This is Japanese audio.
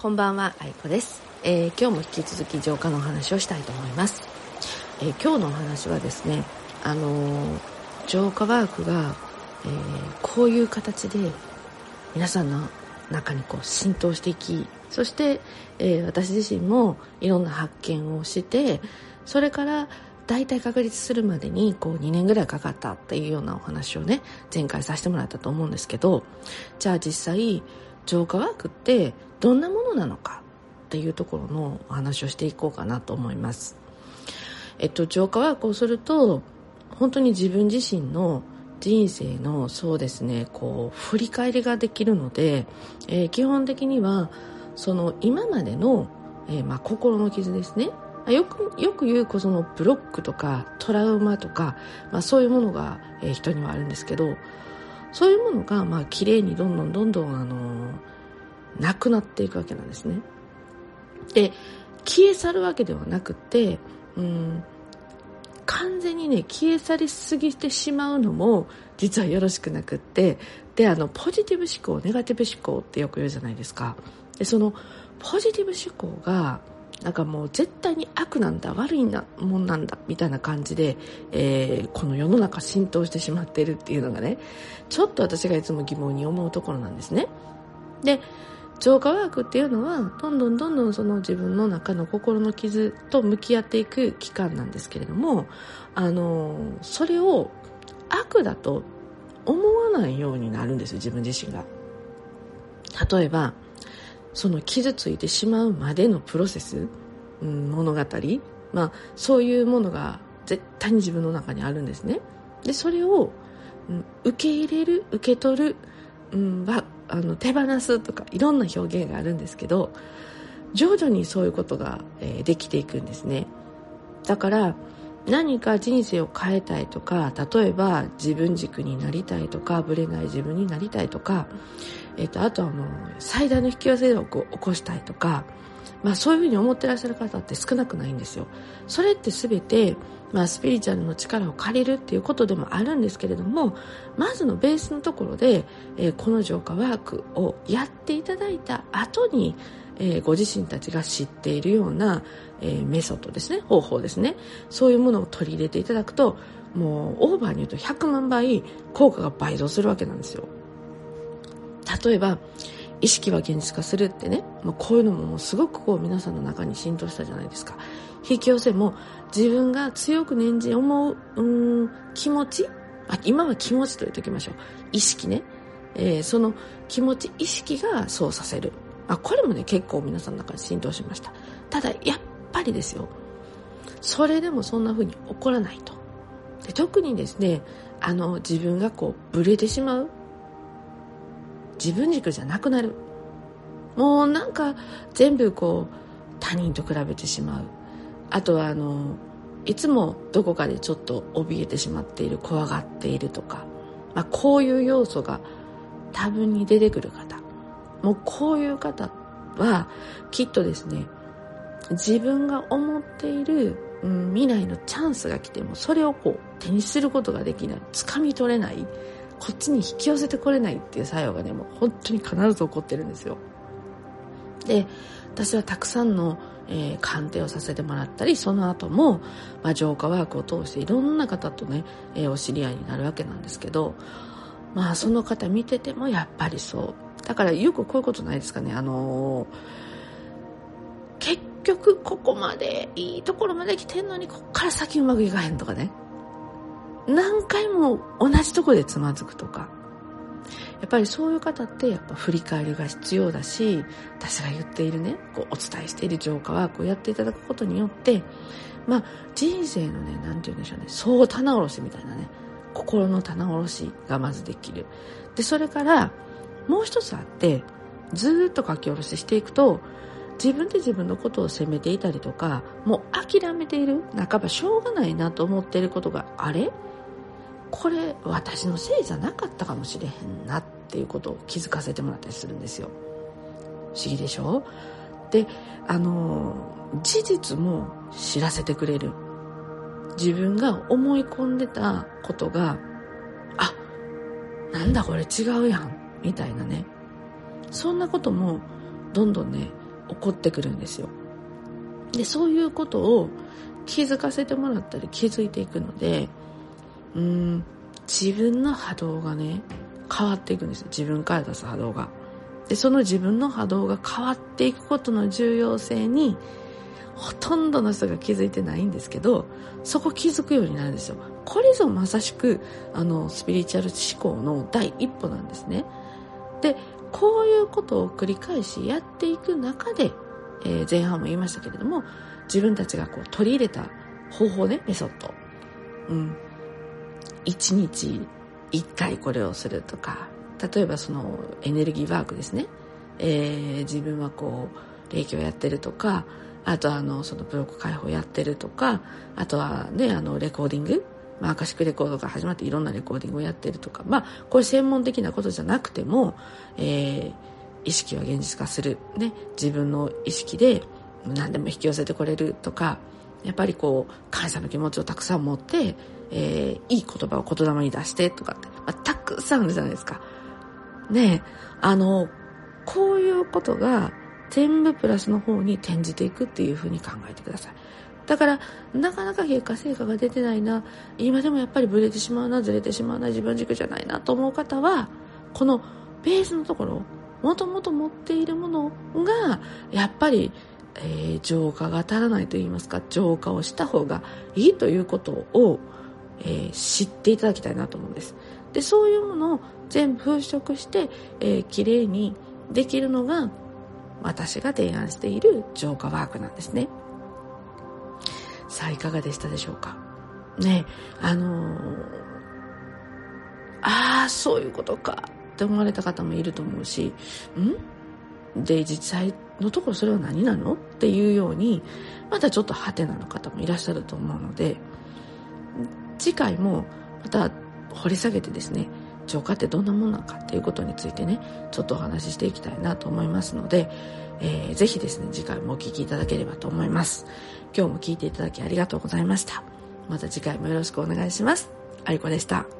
こんばんは、あいこです、えー今日も引き続き浄化のお話をしたいと思います。えー今日のお話はですね、あのー浄化ワークが、えこういう形で皆さんの中にこう浸透していき、そして、え私自身もいろんな発見をして、それから大体確立するまでにこう2年ぐらいかかったっていうようなお話をね、前回させてもらったと思うんですけど、じゃあ実際、浄化ワークってどんなものなのかっていうところのお話をしていこうかなと思います。えっと、浄化ワークをすると、本当に自分自身の人生のそうですね、こう、振り返りができるので、えー基本的には、その今までの、えーまあ、心の傷ですね。よく、よく言う、そのブロックとかトラウマとか、まあそういうものが、えー人にはあるんですけど、そういうものが、まあ綺麗にどんどんどんどん、あのなくなっていくわけなんですね。で、消え去るわけではなくて、うん、完全にね、消え去りすぎてしまうのも、実はよろしくなくって、で、あの、ポジティブ思考、ネガティブ思考ってよく言うじゃないですか。で、その、ポジティブ思考が、なんかもう絶対に悪なんだ、悪いなもんなんだ、みたいな感じで、えーこの世の中浸透してしまっているっていうのがね、ちょっと私がいつも疑問に思うところなんですね。で、浄化ワークっていうのはどんどんどんどんその自分の中の心の傷と向き合っていく期間なんですけれどもあのそれを悪だと思わないようになるんです自分自身が。例えばその傷ついてしまうまでのプロセス、うん、物語。まあそういうものが絶対に自分の中にあるんですね。でそれを、うん受け入れる受け取る、うん、はあの手放すとかいろんな表現があるんですけど徐々にそういうことが、えできていくんですね。だから何か人生を変えたいとか例えば自分軸になりたいとかぶれない自分になりたいとか、えっとあとはもう最大の引き寄せを起こしたいとか、まあ、そういうふうに思ってらっしゃる方って少なくないんですよ。それって全て、まあ、スピリチュアルの力を借りるっていうことでもあるんですけれどもまずのベースのところで、えーこの浄化ワークをやっていただいた後に、えーご自身たちが知っているような、えーメソッドですね方法ですね。そういうものを取り入れていただくともうオーバーに言うと100万倍効果が倍増するわけなんですよ。例えば意識は現実化するってね、まあ、こういうのももうすごくこう皆さんの中に浸透したじゃないですか。引き寄せも自分が強く念じ思ううん気持ちあ今は気持ちと言っておきましょう。意識ね、えーその気持ち意識がそうさせる。あこれもね結構皆さんの中に浸透しました。ただやっぱりですよ。それでもそんな風に起こらないと。で特にですねあの自分がこうブレてしまう。自分軸じゃなくなる。もうなんか全部こう他人と比べてしまう。あとはあのいつもどこかでちょっと怯えてしまっている怖がっているとか、まあ、こういう要素が多分に出てくる方。もうこういう方はきっとですね自分が思っている、うん、未来のチャンスが来てもそれをこう手にすることができない。掴み取れない。こっちに引き寄せてこれないっていう作用がねもう本当に必ず起こってるんですよ。で私はたくさんの、えー鑑定をさせてもらったりその後も、まあ、浄化ワークを通していろんな方とね、えーお知り合いになるわけなんですけどまあその方見ててもやっぱりそう。だからよくこういうことないですかね。あのー結局ここまでいいところまで来てんのにこっから先うまくいかへんとかね。何回も同じとこでつまずくとか。やっぱりそういう方ってやっぱ振り返りが必要だし私が言っているねこうお伝えしている浄化ワークをやっていただくことによってまあ人生のねなんて言うんでしょうね総棚卸しみたいなね心の棚卸しがまずできる。でそれからもう一つあってずっと書き下ろししていくと自分で自分のことを責めていたりとかもう諦めている半ばしょうがないなと思っていることがあれ？これ私のせいじゃなかったかもしれへんなっていうことを気づかせてもらったりするんですよ。不思議でしょ？であの事実も知らせてくれる。自分が思い込んでたことがあなんだこれ違うやんみたいなね。そんなこともどんどんね起こってくるんですよ。でそういうことを気づかせてもらったり気づいていくのでうん。自分の波動がね変わっていくんですよ。自分から出す波動が。でその自分の波動が変わっていくことの重要性にほとんどの人が気づいてないんですけどそこ気づくようになるんですよ。これぞまさしくあのスピリチュアル思考の第一歩なんですね。でこういうことを繰り返しやっていく中で、えー、前半も言いましたけれども自分たちがこう取り入れた方法ねメソッド。うん。1日1回これをするとか例えばそのエネルギーワークですね、えー、自分はこう霊気をやってるとかあとはあのそのブロック解放やってるとかあとはねあのレコーディングまあ、アカシックレコードが始まっていろんなレコーディングをやってるとか、まあ、これ専門的なことじゃなくても、えー、意識は現実化する、ね、自分の意識で何でも引き寄せてこれるとか、やっぱりこう、感謝の気持ちをたくさん持って、えー、いい言葉を言霊に出してとかって、まあ、たくさんあるじゃないですか。ねあの、こういうことが全部プラスの方に転じていくっていうふうに考えてください。だから、なかなか結果成果が出てないな、今でもやっぱりブレてしまうな、ずれてしまうな、自分軸じゃないなと思う方は、このベースのところ、もともと持っているものが、やっぱり、えー、浄化が足らないと言いますか、浄化をした方がいいということを、えー、知っていただきたいなと思うんです。で、そういうものを全部払拭して、えー、綺麗にできるのが、私が提案している浄化ワークなんですね。さあ、いかがでしたでしょうか？ねあのー、ああ、そういうことかって思われた方もいると思うし、ん？で、実際のところそれは何なの？っていうように、またちょっとハテナの方もいらっしゃると思うので、次回もまた掘り下げてですね、浄化ってどんなものなのかっていうことについてね、ちょっとお話ししていきたいなと思いますので、えー、ぜひですね、次回もお聴きいただければと思います。今日も聞いていただきありがとうございました。また次回もよろしくお願いします。ありこでした。